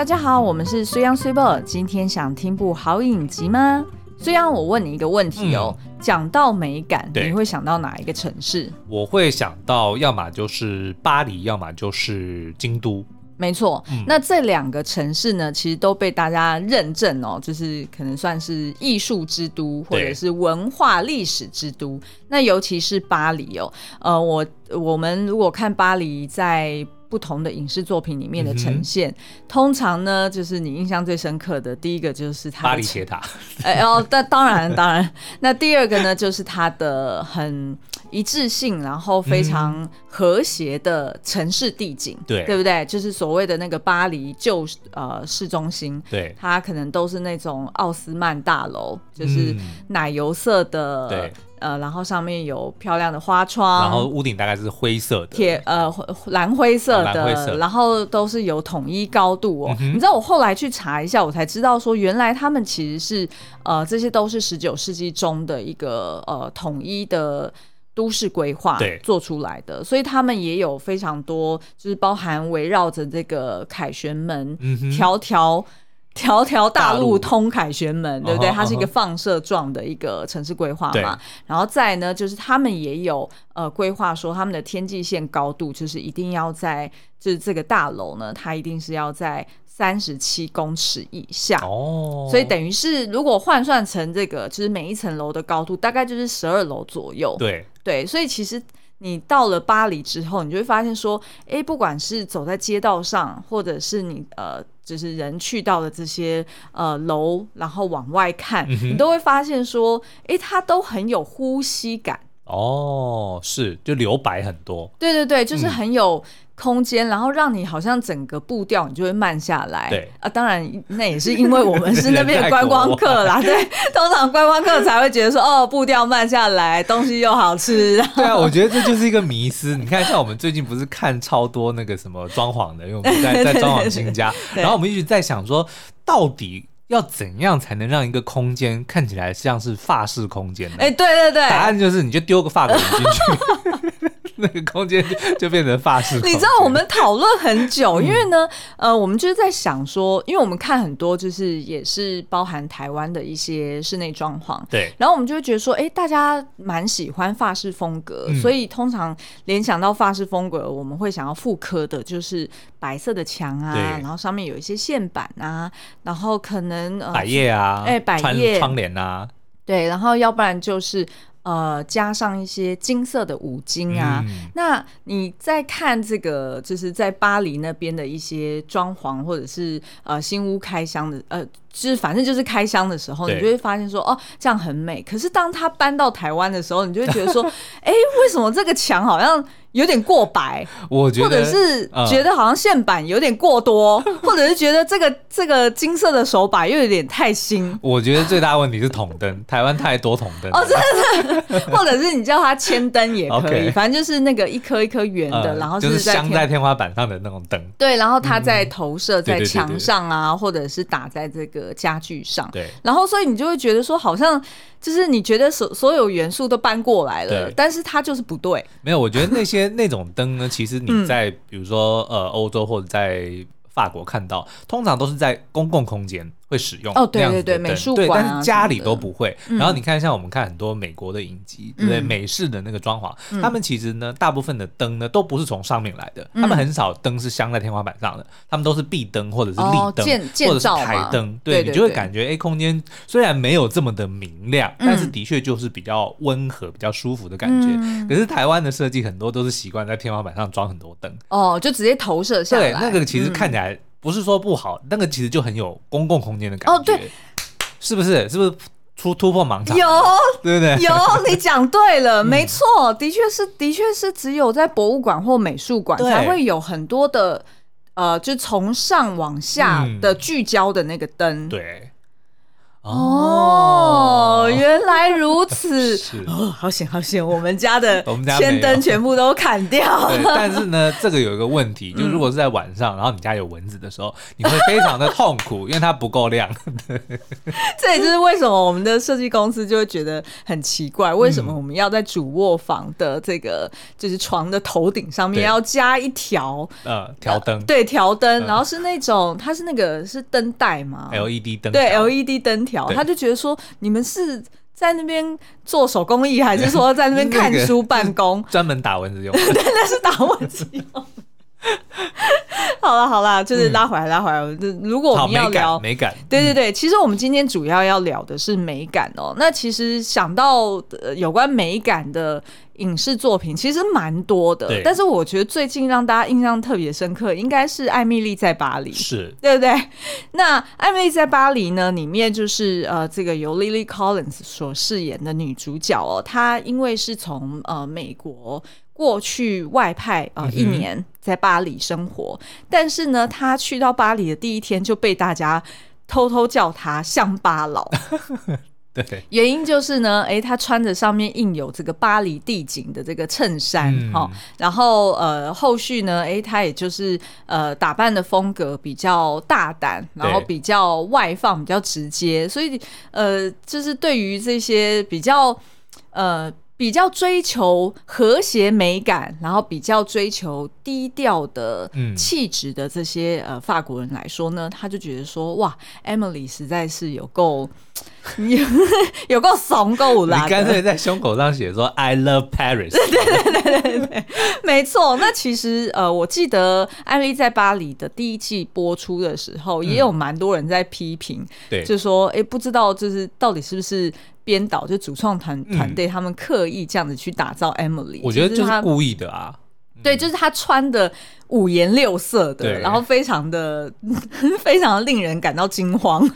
大家好，我们是虽央虽报，今天想听部好影集吗？虽央，我问你一个问题哦，讲、嗯、到美感，你会想到哪一个城市？我会想到，要么就是巴黎，要么就是京都。没错，嗯、那这两个城市呢，其实都被大家认证哦，就是可能算是艺术之都，或者是文化历史之都。那尤其是巴黎哦，呃，我我们如果看巴黎在。不同的影视作品里面的呈现，嗯、通常呢，就是你印象最深刻的第一个就是它巴黎铁塔，哎哦，但当然当然，那第二个呢，就是它的很一致性，然后非常和谐的城市地景，对、嗯、对不对？就是所谓的那个巴黎旧呃市中心，对，它可能都是那种奥斯曼大楼，就是奶油色的，对。呃，然后上面有漂亮的花窗，然后屋顶大概是灰色的，铁呃蓝灰色的，蓝灰色，然后都是有统一高度哦。嗯、你知道我后来去查一下，我才知道说，原来他们其实是呃，这些都是十九世纪中的一个呃统一的都市规划做出来的，所以他们也有非常多，就是包含围绕着这个凯旋门，嗯、条条。条条大路通凯旋门，对不对？它是一个放射状的一个城市规划嘛。然后再呢，就是他们也有呃规划说，他们的天际线高度就是一定要在，就是这个大楼呢，它一定是要在三十七公尺以下。哦，所以等于是如果换算成这个，就是每一层楼的高度大概就是十二楼左右。对对，所以其实。你到了巴黎之后，你就会发现说，哎，不管是走在街道上，或者是你呃，就是人去到的这些呃楼，然后往外看，嗯、你都会发现说，哎，它都很有呼吸感。哦，是，就留白很多。对对对，就是很有。嗯空间，然后让你好像整个步调你就会慢下来。对啊，当然那也是因为我们是那边的观光客啦。对，通常观光客才会觉得说，哦，步调慢下来，东西又好吃。对啊，我觉得这就是一个迷思。你看，像我们最近不是看超多那个什么装潢的，因为我们在在装潢新家，然后我们一直在想说，到底要怎样才能让一个空间看起来像是法式空间呢？哎，对对对，答案就是你就丢个法国人进去。那个空间就变成法式。你知道我们讨论很久，因为呢，呃，我们就是在想说，因为我们看很多就是也是包含台湾的一些室内装潢，对，然后我们就会觉得说，哎，大家蛮喜欢法式风格，嗯，所以通常联想到法式风格，我们会想要复刻的就是白色的墙啊，然后上面有一些线板啊，然后可能呃百叶啊，哎，百叶窗帘啊，对，然后要不然就是。呃，加上一些金色的五金啊，嗯、那你在看这个，就是在巴黎那边的一些装潢，或者是呃新屋开箱的，呃。就是反正就是开箱的时候，你就会发现说哦，这样很美。可是当他搬到台湾的时候，你就会觉得说，哎，为什么这个墙好像有点过白？我觉得，或者是觉得好像线板有点过多，嗯、或者是觉得这个这个金色的手把又有点太新。我觉得最大问题是筒灯，台湾太多筒灯哦，真的。或者是你叫它铅灯也可以反正就是那个一颗一颗圆的，嗯、然后是就是镶在天花板上的那种灯。对，然后它再投射在墙上啊，或者是打在这个。家具上，对，然后所以你就会觉得说，好像就是你觉得所所有元素都搬过来了，但是它就是不对。没有，我觉得那些 那种灯呢，其实你在比如说呃欧洲或者在法国看到，通常都是在公共空间。会使用哦，对对对，美术馆，但是家里都不会。然后你看，像我们看很多美国的影集，对不对？美式的那个装潢，他们其实呢，大部分的灯呢都不是从上面来的，他们很少灯是镶在天花板上的，他们都是壁灯或者是立灯或者是台灯。对，你就会感觉，哎，空间虽然没有这么的明亮，但是的确就是比较温和、比较舒服的感觉。可是台湾的设计很多都是习惯在天花板上装很多灯，哦，就直接投射下来。对，那个其实看起来。不是说不好，那个其实就很有公共空间的感觉，哦，对，是不是？是不是出突破盲场？有，对不对？有，你讲对了，没错，的确是，的确是，只有在博物馆或美术馆才会有很多的，呃，就从上往下的聚焦的那个灯。对。哦，原来如此，是。哦，好险好险，我们家的 我们家千灯全部都砍掉。对，但是呢，这个有一个问题，就如果是在晚上，然后你家有蚊子的时候，你会非常的痛苦，因为它不够亮。对，这也就是为什么我们的设计公司就会觉得很奇怪，为什么我们要在主卧房的这个就是床的头顶上面要加一条呃条灯，对，条灯，然后是那种它是那个是灯带吗？LED 灯，对，LED 灯。他就觉得说，你们是在那边做手工艺，还是说在那边看书办公？专门打蚊子用？对，那是打蚊子用。好了好了，就是拉回来拉回来。如果我们要聊美感，对对对，其实我们今天主要要聊的是美感哦。那其实想到有关美感的影视作品，其实蛮多的。但是我觉得最近让大家印象特别深刻，应该是《艾米丽在巴黎》，是 对不对？那《艾米丽在巴黎》呢，里面就是呃，这个由 Lily Collins 所饰演的女主角哦，她因为是从呃美国。过去外派啊、呃，一年在巴黎生活，嗯、但是呢，她去到巴黎的第一天就被大家偷偷叫他乡巴佬。对，原因就是呢，哎，他穿着上面印有这个巴黎地景的这个衬衫，哈、嗯，然后呃，后续呢，哎，他也就是呃，打扮的风格比较大胆，然后比较外放，比较直接，所以呃，就是对于这些比较呃。比较追求和谐美感，然后比较追求低调的气质的这些、嗯、呃法国人来说呢，他就觉得说哇，Emily 实在是有够。有够怂够啦，你干脆在胸口上写说 “I love Paris”。对对对对对，没错。那其实呃，我记得《艾蜜莉在巴黎》的第一季播出的时候，也有蛮多人在批评，就说哎、欸，不知道就是到底是不是编导就主创团团队他们刻意这样子去打造 Emily，我觉得就是故意的啊。对，就是他穿的五颜六色的，然后非常的 非常的令人感到惊慌。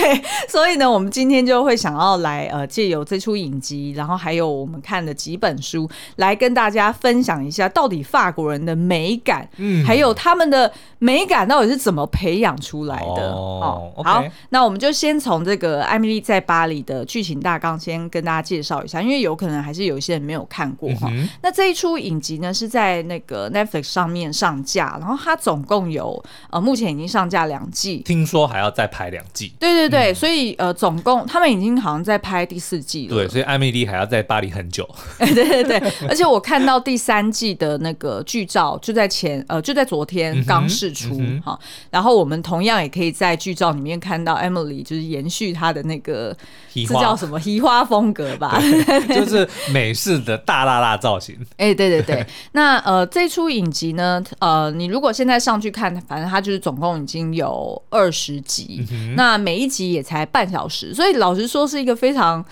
对，所以呢，我们今天就会想要来呃，借由这出影集，然后还有我们看的几本书，来跟大家分享一下，到底法国人的美感，嗯，还有他们的美感到底是怎么培养出来的。哦，哦、好，那我们就先从这个《艾米丽在巴黎》的剧情大纲先跟大家介绍一下，因为有可能还是有一些人没有看过哈、嗯。那这一出影集呢，是在那个 Netflix 上面上架，然后它总共有呃，目前已经上架两季，听说还要再拍两季。对对对，嗯、所以呃，总共他们已经好像在拍第四季了。对，所以艾米丽还要在巴黎很久。对对对，而且我看到第三季的那个剧照就在前呃，就在昨天刚释出哈、嗯嗯。然后我们同样也可以在剧照里面看到 Emily 就是延续她的那个这叫什么移花风格吧，就是美式的大辣辣造型。哎、欸，对对对，那呃这出。出影集呢？呃，你如果现在上去看，反正它就是总共已经有二十集，嗯，那每一集也才半小时，所以老实说是一个非常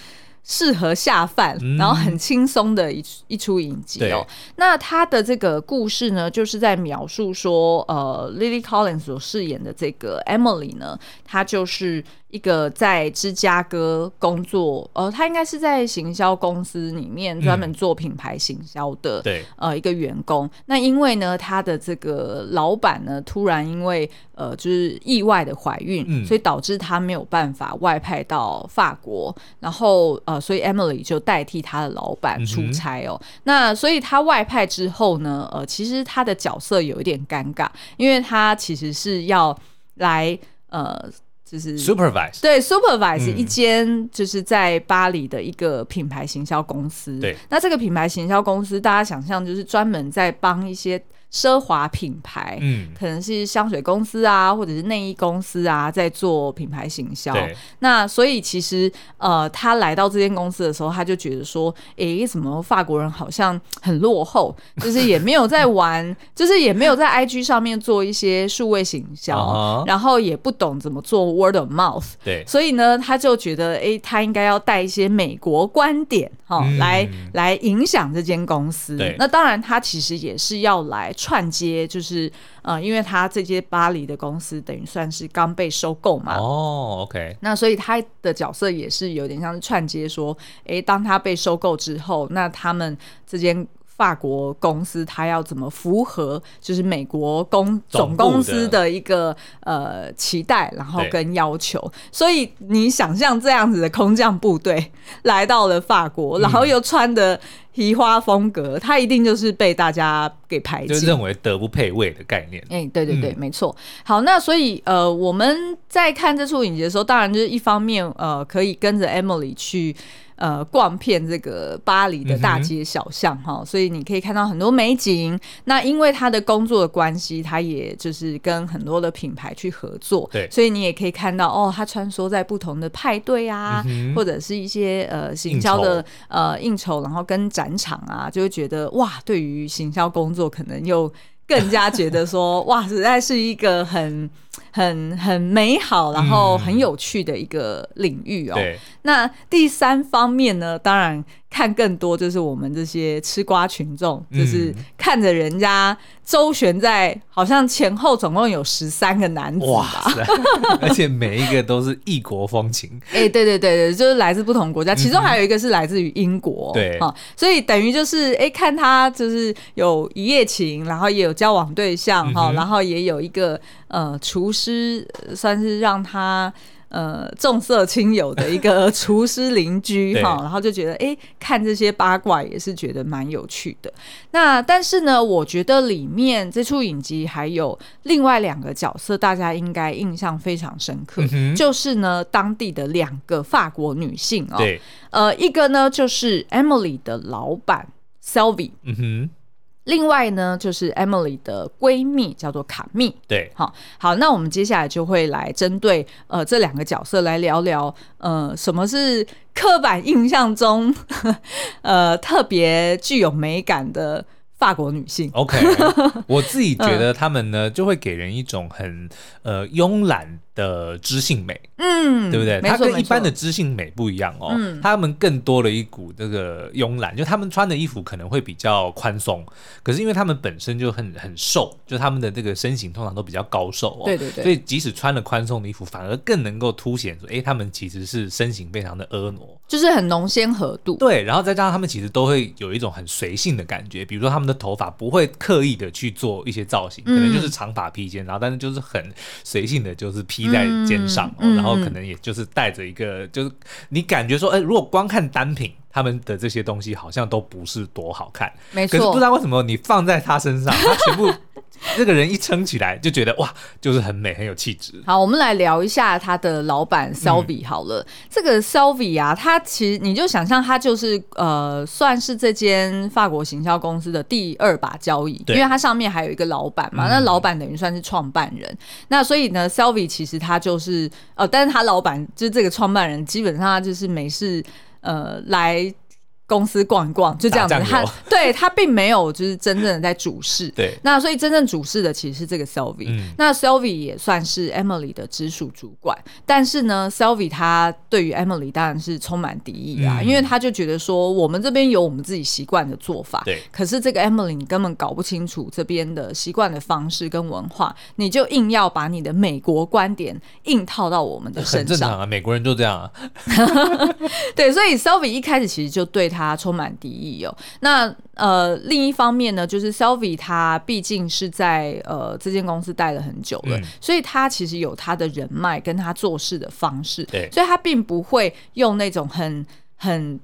适合下饭，嗯，然后很轻松的一一出影集哦。那他的这个故事呢，就是在描述说，呃，Lily Collins 所饰演的这个 Emily 呢，她就是。一个在芝加哥工作，呃，他应该是在行销公司里面专门做品牌行销的，对、嗯，呃，一个员工。那因为呢，他的这个老板呢，突然因为呃，就是意外的怀孕，嗯，所以导致他没有办法外派到法国，然后呃，所以 Emily 就代替他的老板出差哦、嗯。那所以他外派之后呢，呃，其实他的角色有一点尴尬，因为他其实是要来呃。就是 supervise 对 supervise 一间就是在巴黎的一个品牌行销公司。嗯、对，那这个品牌行销公司，大家想象就是专门在帮一些。奢华品牌，嗯，可能是香水公司啊，或者是内衣公司啊，在做品牌行销。那所以其实，呃，他来到这间公司的时候，他就觉得说，诶、欸，怎么法国人好像很落后，就是也没有在玩，就是也没有在 IG 上面做一些数位行销，uh -huh. 然后也不懂怎么做 word of mouth。对，所以呢，他就觉得，诶、欸，他应该要带一些美国观点，哈、嗯，来来影响这间公司。对，那当然，他其实也是要来。串接就是呃，因为他这些巴黎的公司等于算是刚被收购嘛。哦，OK。那所以他的角色也是有点像是串接，说，诶，当他被收购之后，那他们这间法国公司它要怎么符合就是美国公总公司的一个呃期待，然后跟要求，所以你想象这样子的空降部队来到了法国，然后又穿的移花风格，他一定就是被大家给排挤，就认为德不配位的概念。哎、欸，对对对，嗯、没错。好，那所以呃，我们在看这出影集的时候，当然就是一方面呃，可以跟着 Emily 去。呃，逛遍这个巴黎的大街小巷哈、嗯，所以你可以看到很多美景。那因为他的工作的关系，他也就是跟很多的品牌去合作，对，所以你也可以看到哦，他穿梭在不同的派对啊，嗯、或者是一些呃行销的应呃应酬，然后跟展场啊，就会觉得哇，对于行销工作可能又更加觉得说 哇，实在是一个很。很很美好，然后很有趣的一个领域哦。那第三方面呢，当然看更多就是我们这些吃瓜群众，嗯、就是看着人家周旋在，好像前后总共有十三个男子吧，哇塞，而且每一个都是异国风情。哎、欸，对对对对，就是来自不同国家，其中还有一个是来自于英国。对、嗯，所以等于就是哎、欸，看他就是有一夜情，然后也有交往对象哈、嗯，然后也有一个呃厨师。算是让他呃重色轻友的一个厨师邻居 哈，然后就觉得哎、欸，看这些八卦也是觉得蛮有趣的。那但是呢，我觉得里面这出影集还有另外两个角色，大家应该印象非常深刻，嗯、就是呢当地的两个法国女性哦，对，呃，一个呢就是 Emily 的老板 Sylvie，嗯哼。另外呢，就是 Emily 的闺蜜叫做卡蜜。对，好，好，那我们接下来就会来针对呃这两个角色来聊聊，呃，什么是刻板印象中 呃特别具有美感的法国女性。OK，我自己觉得她们呢，就会给人一种很呃慵懒的知性美，嗯，对不对？她跟一般的知性美不一样哦，嗯，他们更多了一股这个慵懒，就她们穿的衣服可能会比较宽松，可是因为她们本身就很很瘦，就她们的这个身形通常都比较高瘦哦，对对对，所以即使穿了宽松的衣服，反而更能够凸显说，哎，她们其实是身形非常的婀娜，就是很浓纤合度，对，然后再加上她们其实都会有一种很随性的感觉，比如说她们的头发不会刻意的去做一些造型，嗯，可能就是长发披肩，然后但是就是很随性的就是披。在肩上，嗯，然后可能也就是带着一个，嗯，就是你感觉说，哎，如果光看单品。他们的这些东西好像都不是多好看，没错。可是不知道为什么你放在他身上，他全部这个人一撑起来就觉得哇，就是很美，很有气质。好，我们来聊一下他的老板 Sylvie 好了。嗯、这个 Sylvie 啊，他其实你就想象他就是呃，算是这间法国行销公司的第二把交椅，因为他上面还有一个老板嘛。嗯、那老板等于算是创办人，那所以呢，Sylvie 其实他就是呃，但是他老板就是这个创办人，基本上他就是没事。呃，来。公司逛一逛就这样子，他对他并没有就是真正的在主事。对，那所以真正主事的其实是这个 Sylvie、嗯。那 Sylvie 也算是 Emily 的直属主管，但是呢，Sylvie 他对于 Emily 当然是充满敌意啊、嗯，因为他就觉得说我们这边有我们自己习惯的做法，对。可是这个 Emily 你根本搞不清楚这边的习惯的方式跟文化，你就硬要把你的美国观点硬套到我们的身上。很正常啊，美国人就这样啊。对，所以 Sylvie 一开始其实就对他。他充满敌意哦。那呃，另一方面呢，就是 Sylvie 他毕竟是在呃这间公司待了很久了，嗯，所以他其实有他的人脉跟他做事的方式，对，所以他并不会用那种很很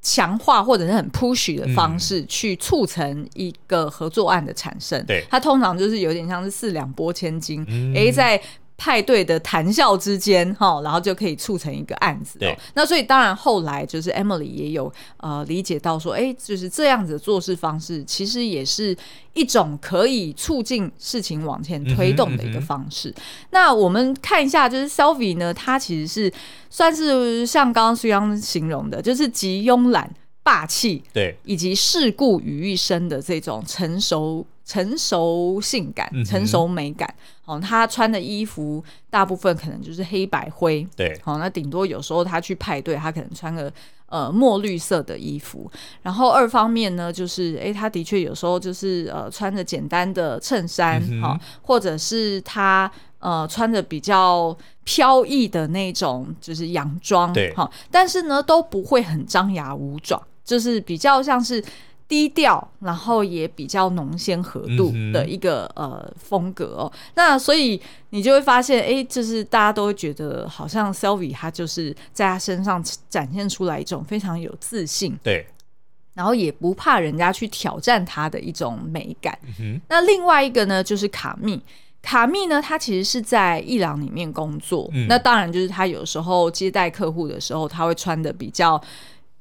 强化或者是很 push 的方式去促成一个合作案的产生。对，他通常就是有点像是四两拨千斤，哎，在。派对的谈笑之间，哈，然后就可以促成一个案子。对，那所以当然后来就是 Emily 也有呃理解到说，哎、欸，就是这样子的做事方式，其实也是一种可以促进事情往前推动的一个方式。嗯嗯、那我们看一下，就是 Sylvie 呢，他其实是算是像刚刚苏央形容的，就是集慵懒、霸气，对，以及世故于一身的这种成熟。成熟性感，成熟美感。好、嗯，他穿的衣服大部分可能就是黑白灰。对，好，那顶多有时候他去派对，他可能穿个呃墨绿色的衣服。然后二方面呢，就是哎、欸，他的确有时候就是呃穿着简单的衬衫，好、嗯，或者是他呃穿着比较飘逸的那种就是洋装。对，好，但是呢都不会很张牙舞爪，就是比较像是。低调，然后也比较浓鲜合度的一个、嗯、呃风格哦。那所以你就会发现，哎，就是大家都会觉得，好像 Sylvie 他就是在他身上展现出来一种非常有自信，对，然后也不怕人家去挑战他的一种美感。嗯、那另外一个呢，就是卡密。卡密呢，他其实是在伊朗里面工作，嗯、那当然就是他有时候接待客户的时候，他会穿的比较。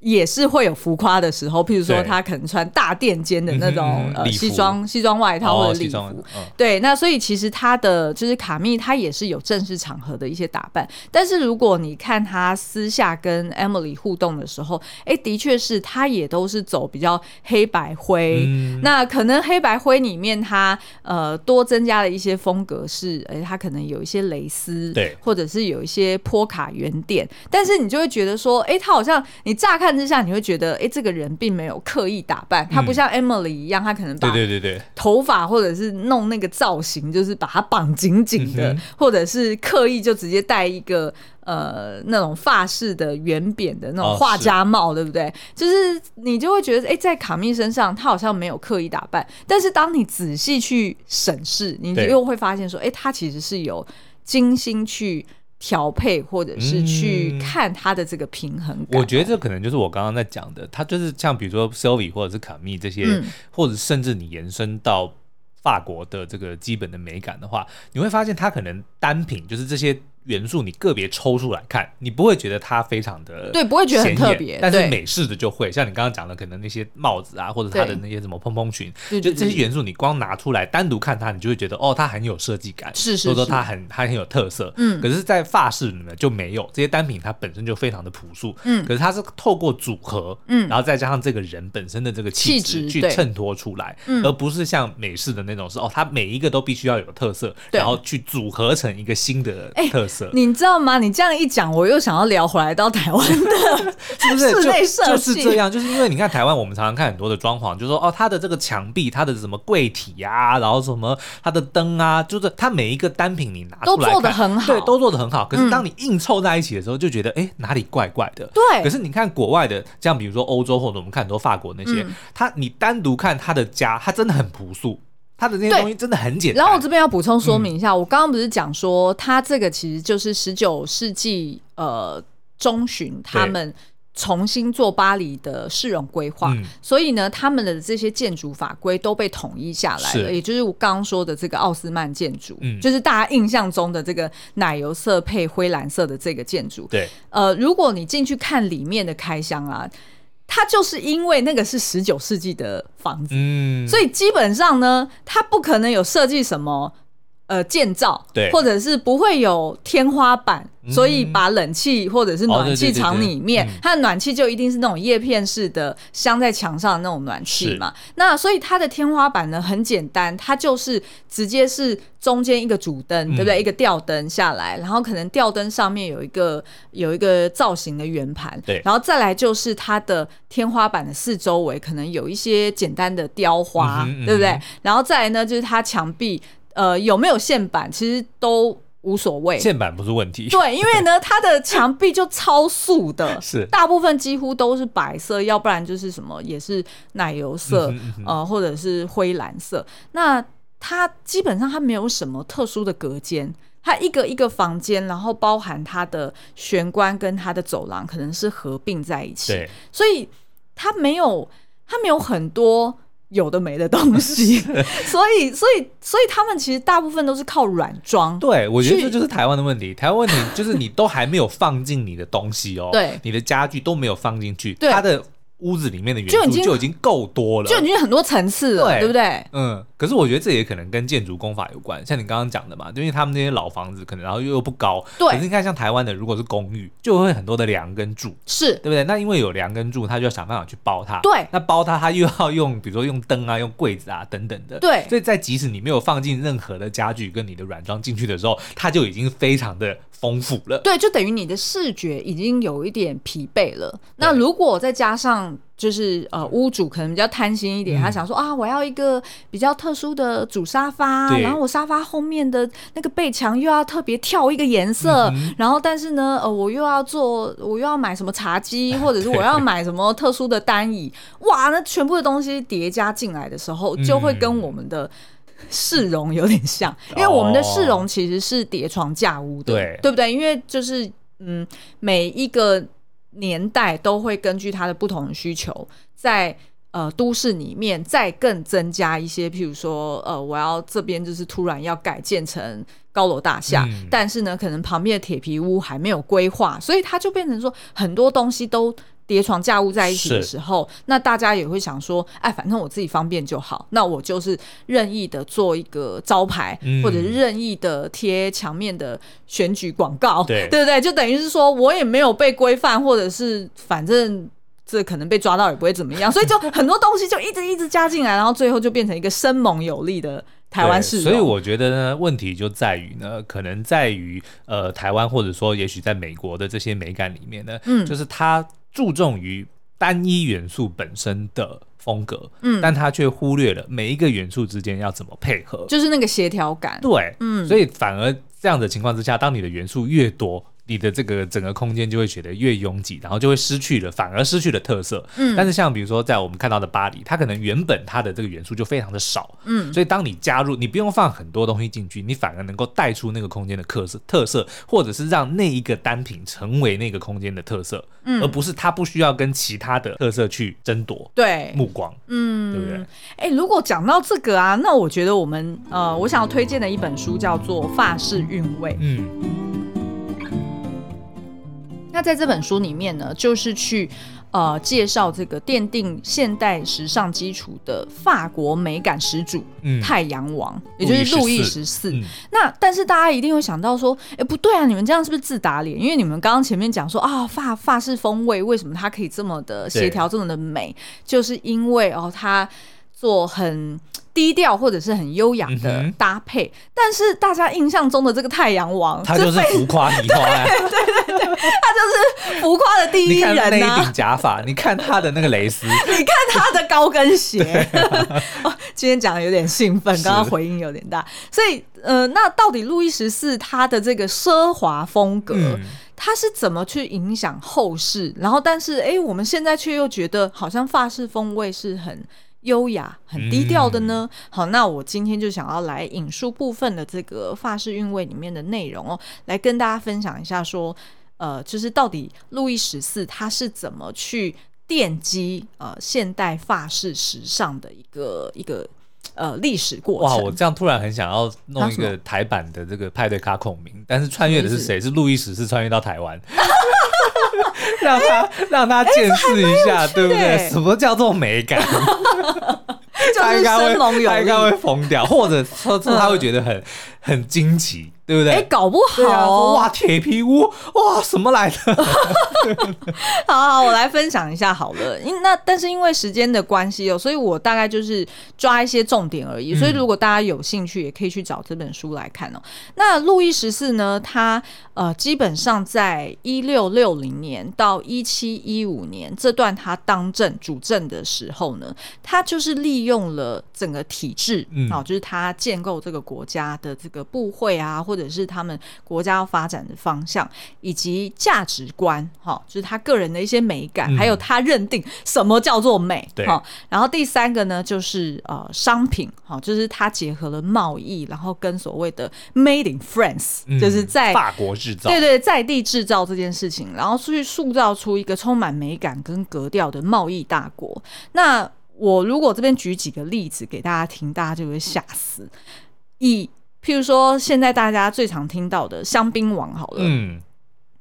也是会有浮夸的时候，譬如说他可能穿大垫肩的那种呃西装西装外套或者礼服，对，那所以其实他的就是卡密，他也是有正式场合的一些打扮。但是如果你看他私下跟 Emily 互动的时候，哎，的确是他也都是走比较黑白灰。嗯、那可能黑白灰里面他呃多增加了一些风格是，哎，他可能有一些蕾丝，对，或者是有一些坡卡圆点。但是你就会觉得说，哎，他好像你乍看。之下你会觉得，哎、欸，这个人并没有刻意打扮，他不像 Emily 一样，他可能把对对对头发或者是弄那个造型，就是把它绑紧紧的，或者是刻意就直接戴一个呃那种发式的圆扁的那种画家帽，对不对？就是你就会觉得，哎，在卡密身上，他好像没有刻意打扮，但是当你仔细去审视，你又会发现说，哎，他其实是有精心去。调配或者是去看它的这个平衡感，我觉得这可能就是我刚刚在讲的，它就是像比如说 Sylvie 或者是卡密这些，嗯、或者甚至你延伸到法国的这个基本的美感的话，你会发现它可能单品就是这些。元素你个别抽出来看，你不会觉得它非常的对，不会觉得很特别。但是美式的就会，像你刚刚讲的，可能那些帽子啊，或者它的那些什么蓬蓬裙，就这些元素，你光拿出来单独看它，你就会觉得哦，它很有设计感，是。是，所以说它很它很有特色。嗯，可是，在法式里面就没有这些单品，它本身就非常的朴素。嗯，可是它是透过组合，嗯，然后再加上这个人本身的这个气质去衬托出来，而不是像美式的那种是哦，它每一个都必须要有特色，然后去组合成一个新的特色。你知道吗？你这样一讲，我又想要聊回来到台湾的，是不是？室内设计就是这样，就是因为你看台湾，我们常常看很多的装潢，就是说哦，它的这个墙壁，它的什么柜体呀、啊，然后什么它的灯啊，就是它每一个单品你拿出来都做的很好，对，都做的很好。可是当你硬凑在一起的时候，就觉得哎、嗯，哪里怪怪的。对。可是你看国外的，像比如说欧洲或者我们看很多法国那些，嗯、它你单独看它的家，它真的很朴素。它的那些东西真的很简单。然后我这边要补充说明一下，嗯、我刚刚不是讲说，它这个其实就是十九世纪呃中旬他们重新做巴黎的市容规划，对所以呢，他们的这些建筑法规都被统一下来了，也就是我刚刚说的这个奥斯曼建筑，嗯、就是大家印象中的这个奶油色配灰蓝色的这个建筑。对，呃，如果你进去看里面的开箱啊。它就是因为那个是十九世纪的房子，嗯，所以基本上呢，它不可能有设计什么呃建造，对，或者是不会有天花板。所以把冷气或者是暖气厂里面，它的暖气就一定是那种叶片式的镶在墙上的那种暖气嘛。那所以它的天花板呢很简单，它就是直接是中间一个主灯，对不对？一个吊灯下来，然后可能吊灯上面有一个有一个造型的圆盘，对。然后再来就是它的天花板的四周围可能有一些简单的雕花，对不对？然后再来呢就是它墙壁呃有没有线板，其实都。无所谓，线板不是问题。对，因为呢，它的墙壁就超素的，是大部分几乎都是白色，要不然就是什么也是奶油色，嗯嗯嗯、呃，或者是灰蓝色。那它基本上它没有什么特殊的隔间，它一个一个房间，然后包含它的玄关跟它的走廊，可能是合并在一起，对所以它没有它没有很多。有的没的东西，所以所以所以他们其实大部分都是靠软装。对，我觉得这就是台湾的问题。台湾问题就是你都还没有放进你的东西哦，对，你的家具都没有放进去，它的屋子里面的元素就已经够多了，就已经很多层次了，对不对？嗯。可是我觉得这也可能跟建筑工法有关，像你刚刚讲的嘛，就因为他们那些老房子可能然后又又不高，对。可是你看像台湾的，如果是公寓，就会很多的梁跟柱，是对不对？那因为有梁跟柱，他就要想办法去包它，对。那包它，它又要用，比如说用灯啊，用柜子啊等等的，对。所以在即使你没有放进任何的家具跟你的软装进去的时候，它就已经非常的丰富了。对，就等于你的视觉已经有一点疲惫了。那如果再加上像就是呃屋主可能比较贪心一点，嗯、他想说啊，我要一个比较特殊的主沙发，然后我沙发后面的那个背墙又要特别跳一个颜色，嗯、然后但是呢，呃，我又要做，我又要买什么茶几，或者是我要买什么特殊的单椅，哇，那全部的东西叠加进来的时候，就会跟我们的。市容有点像，因为我们的市容其实是叠床架屋的，对，对不对？因为就是嗯，每一个年代都会根据他的不同需求，在呃都市里面再更增加一些，譬如说呃，我要这边就是突然要改建成高楼大厦，嗯、但是呢，可能旁边的铁皮屋还没有规划，所以它就变成说很多东西都。叠床架屋在一起的时候，那大家也会想说，哎，反正我自己方便就好，那我就是任意的做一个招牌，嗯、或者是任意的贴墙面的选举广告，对，对不对？就等于是说我也没有被规范，或者是反正这可能被抓到也不会怎么样，所以就很多东西就一直一直加进来，然后最后就变成一个生猛有力的台湾市容。所以我觉得呢，问题就在于呢，可能在于呃台湾，或者说也许在美国的这些美感里面呢，嗯，就是它。注重于单一元素本身的风格，嗯，但他却忽略了每一个元素之间要怎么配合，就是那个协调感。对，嗯，所以反而这样的情况之下，当你的元素越多，你的这个整个空间就会觉得越拥挤，然后就会失去了，反而失去了特色。嗯，但是像比如说在我们看到的巴黎，它可能原本它的这个元素就非常的少，嗯，所以当你加入，你不用放很多东西进去，你反而能够带出那个空间的特色，特色，或者是让那一个单品成为那个空间的特色，嗯，而不是它不需要跟其他的特色去争夺对目光，嗯，对不对？哎、欸，如果讲到这个啊，那我觉得我们呃，我想要推荐的一本书叫做《法式韵味》，嗯。那在这本书里面呢，就是去呃介绍这个奠定现代时尚基础的法国美感始祖，嗯，太阳王，也就是路易十四。嗯、那但是大家一定会想到说，哎、欸，不对啊，你们这样是不是自打脸？因为你们刚刚前面讲说啊，法法式风味为什么它可以这么的协调，这么的美，就是因为哦，它做很。低调或者是很优雅的搭配，嗯、但是大家印象中的这个太阳王，他就是浮夸你 花，对对对，他就是浮夸的第一人、啊、你看那一顶假发，你看他的那个蕾丝，你看他的高跟鞋。哦，今天讲的有点兴奋，刚刚回音有点大，所以呃，那到底路易十四他的这个奢华风格，嗯、他是怎么去影响后世？然后，但是哎，我们现在却又觉得好像法式风味是很。优雅、很低调的呢。嗯、好，那我今天就想要来引述部分的这个发式韵味里面的内容哦，来跟大家分享一下，说，呃，就是到底路易十四他是怎么去奠基呃现代发式时尚的一个一个呃历史过程。哇，我这样突然很想要弄一个台版的这个派对卡孔明，但是穿越的是谁？是路易十四穿越到台湾。让他、欸、让他见识一下，欸、对不对？什么叫做美感？他应该会，他应该会疯掉，或者说他会觉得很很惊奇。对不对？哎，搞不好、哦啊、哇，铁皮屋哇，什么来的？好好，我来分享一下好了。因那但是因为时间的关系哦，所以我大概就是抓一些重点而已。所以如果大家有兴趣，也可以去找这本书来看哦。嗯、那路易十四呢，他呃，基本上在一六六零年到一七一五年这段他当政主政的时候呢，他就是利用了整个体制，嗯，好，就是他建构这个国家的这个部会啊。或者是他们国家要发展的方向，以及价值观，哈，就是他个人的一些美感，嗯、还有他认定什么叫做美，对。然后第三个呢，就是呃商品，哈，就是他结合了贸易，然后跟所谓的 Made in France，、嗯、就是在法国制造，对对，在地制造这件事情，然后去塑造出一个充满美感跟格调的贸易大国。那我如果这边举几个例子给大家听，大家就会吓死。以譬如说，现在大家最常听到的香槟王，好了，嗯，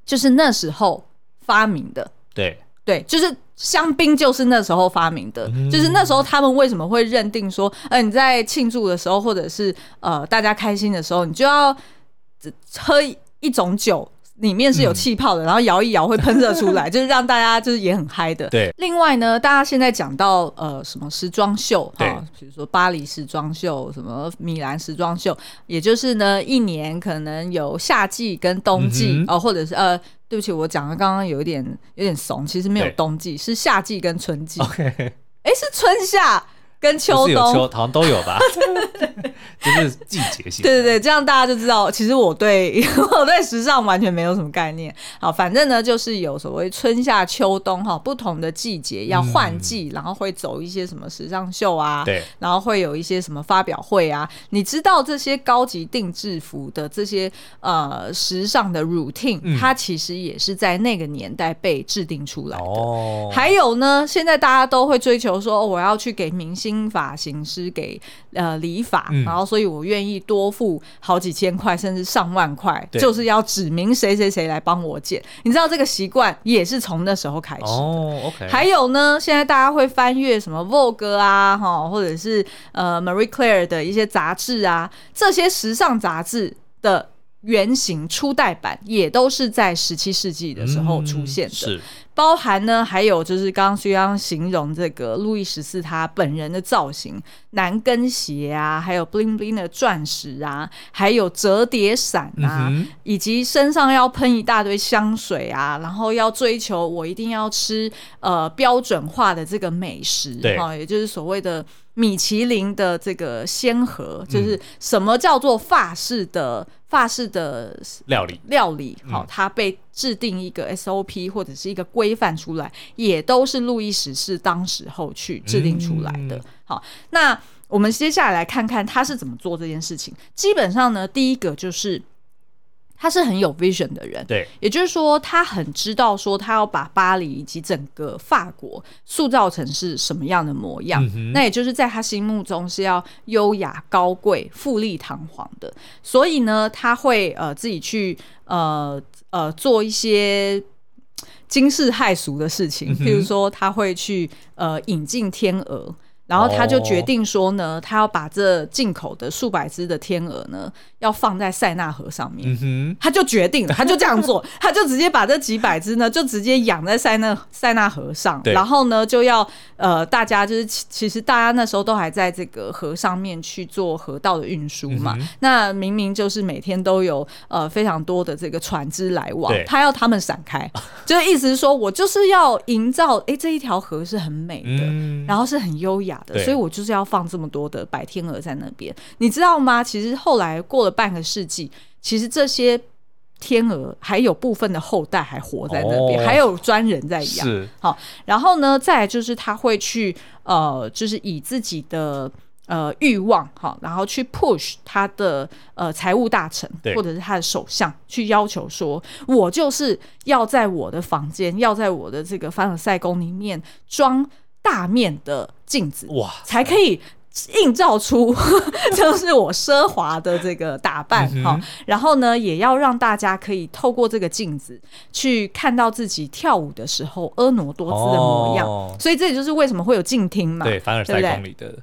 就是那时候发明的，对对，就是香槟就是那时候发明的，嗯、就是那时候他们为什么会认定说，呃，你在庆祝的时候，或者是呃大家开心的时候，你就要喝一种酒。里面是有气泡的，嗯、然后摇一摇会喷射出来，就是让大家就是也很嗨的。对。另外呢，大家现在讲到呃什么时装秀哈，比比如说巴黎时装秀、什么米兰时装秀，也就是呢，一年可能有夏季跟冬季、嗯、哦，或者是呃，对不起，我讲的刚刚有一点有点怂，其实没有冬季，是夏季跟春季。OK，哎，是春夏。跟秋冬秋好像都有吧，就是季节性。对对对，这样大家就知道，其实我对 我对时尚完全没有什么概念。好，反正呢，就是有所谓春夏秋冬哈，不同的季节要换季，嗯，然后会走一些什么时尚秀啊，对，然后会有一些什么发表会啊。你知道这些高级定制服的这些呃时尚的 routine，嗯，它其实也是在那个年代被制定出来的。哦，还有呢，现在大家都会追求说，哦，我要去给明星。发型师给呃理发，嗯，然后所以我愿意多付好几千块，甚至上万块，就是要指明谁谁谁来帮我剪。你知道这个习惯也是从那时候开始，OK。还有呢，现在大家会翻阅什么 Vogue 啊，哈，或者是呃 Marie Claire 的一些杂志啊，这些时尚杂志的原型初代版也都是在十七世纪的时候出现的。嗯，是。包含呢，还有就是刚刚虽然形容这个路易十四他本人的造型，男跟鞋啊，还有 bling bling 的钻石啊，还有折叠伞啊、嗯，以及身上要喷一大堆香水啊，然后要追求我一定要吃呃标准化的这个美食，对，哈，也就是所谓的米其林的这个先河，就是什么叫做法式的。法式的料理，料理好，它被制定一个 SOP 或者是一个规范出来，也都是路易十四当时候去制定出来的。好，那我们接下来来看看他是怎么做这件事情。基本上呢，第一个就是。他是很有 vision 的人，对，也就是说，他很知道说他要把巴黎以及整个法国塑造成是什么样的模样。嗯、那也就是在他心目中是要优雅、高贵、富丽堂皇的。所以呢，他会呃自己去呃呃做一些惊世骇俗的事情，譬如说他会去呃引进天鹅。然后他就决定说呢，他要把这进口的数百只的天鹅呢，要放在塞纳河上面。嗯、他就决定了，他就这样做，他就直接把这几百只呢，就直接养在塞纳塞纳河上。然后呢，就要呃，大家就是其实大家那时候都还在这个河上面去做河道的运输嘛、嗯。那明明就是每天都有呃非常多的这个船只来往，他要他们闪开，就是意思是说我就是要营造，哎，这一条河是很美的，嗯、然后是很优雅。所以，我就是要放这么多的白天鹅在那边，你知道吗？其实后来过了半个世纪，其实这些天鹅还有部分的后代还活在那边，哦、还有专人在养。好，然后呢，再来就是他会去呃，就是以自己的呃欲望，哈，然后去 push 他的呃财务大臣或者是他的首相，去要求说，我就是要在我的房间，要在我的这个凡尔赛宫里面装。大面的镜子哇，才可以映照出 就是我奢华的这个打扮哈、嗯。然后呢，也要让大家可以透过这个镜子去看到自己跳舞的时候婀娜多姿的模样。哦、所以这也就是为什么会有镜厅嘛，对，凡尔赛宫里的。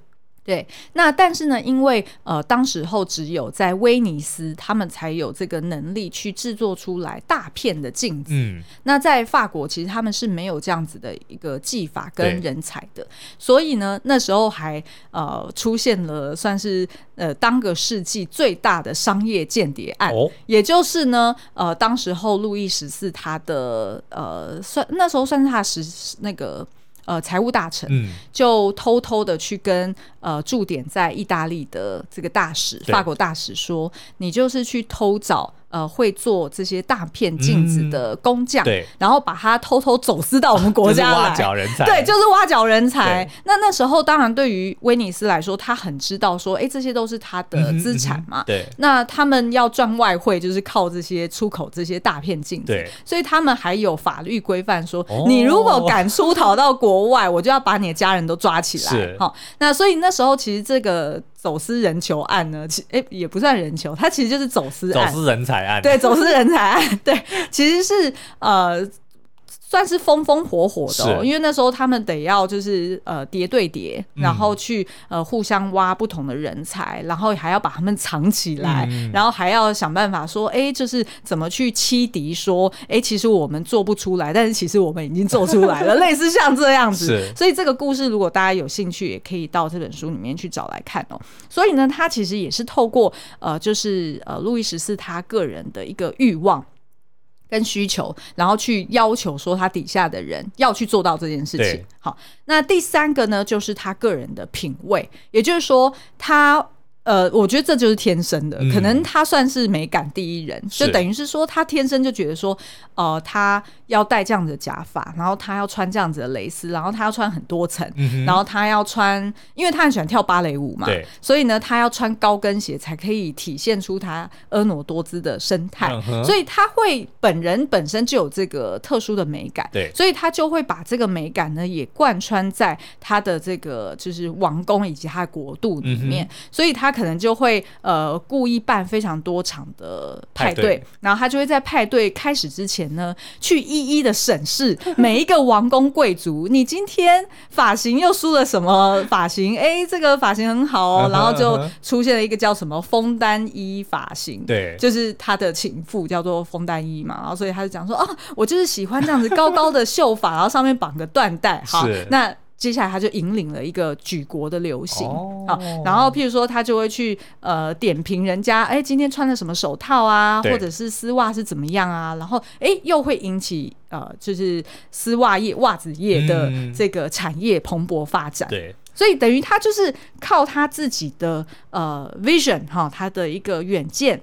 对，那但是呢，因为呃，当时候只有在威尼斯，他们才有这个能力去制作出来大片的镜子。嗯，那在法国，其实他们是没有这样子的一个技法跟人才的，所以呢，那时候还呃出现了算是呃当个世纪最大的商业间谍案，哦，也就是呢，呃，当时候路易十四他的呃算那时候算是他十那个。呃，财务大臣就偷偷的去跟呃驻点在意大利的这个大使，法国大使说，你就是去偷找。呃，会做这些大片镜子的工匠，嗯，对，然后把它偷偷走私到我们国家来，挖角人才，对，就是挖角人才。那那时候，当然对于威尼斯来说，他很知道说，哎，这些都是他的资产嘛，嗯嗯，对。那他们要赚外汇，就是靠这些出口这些大片镜子，对。所以他们还有法律规范说，哦，你如果敢出逃到国外，我就要把你的家人都抓起来。好，那所以那时候其实这个。走私人球案呢？其哎、欸、也不算人球，它其实就是走私案，走私人才对，走私人才案。对，其实是呃，算是风风火火的哦，因为那时候他们得要就是呃叠对叠，然后去呃互相挖不同的人才，然后还要把他们藏起来，嗯、然后还要想办法说，哎，就是怎么去欺敌，说，哎，其实我们做不出来，但是其实我们已经做出来了，类似像这样子。所以这个故事，如果大家有兴趣，也可以到这本书里面去找来看哦。所以呢，他其实也是透过呃，就是呃，路易十四他个人的一个欲望。跟需求，然后去要求说他底下的人要去做到这件事情。好，那第三个呢，就是他个人的品味，也就是说他。呃，我觉得这就是天生的，嗯、可能他算是美感第一人，是。就等于是说他天生就觉得说，呃，他要戴这样子的假发，然后他要穿这样子的蕾丝，然后他要穿很多层，嗯、然后他要穿，因为他很喜欢跳芭蕾舞嘛，对。所以呢，他要穿高跟鞋才可以体现出他婀娜多姿的身态，嗯、所以他会本人本身就有这个特殊的美感，对，所以他就会把这个美感呢也贯穿在他的这个就是王宫以及他的国度里面，嗯、所以他。可能就会呃故意办非常多场的派对，派对然后他就会在派对开始之前呢，去一一的审视 每一个王公贵族。你今天发型又梳了什么发型？哎，这个发型很好哦。然后就出现了一个叫什么枫丹衣发型，对，就是他的情妇叫做枫丹衣嘛。然后所以他就讲说哦，我就是喜欢这样子高高的秀发，然后上面绑个缎带。好，那。接下来他就引领了一个举国的流行啊，然后譬如说他就会去呃点评人家，哎，今天穿了什么手套啊，或者是丝袜是怎么样啊，然后哎又会引起呃就是丝袜业、袜子业的这个产业蓬勃发展。对，所以等于他就是靠他自己的呃 vision 哈，他的一个远见。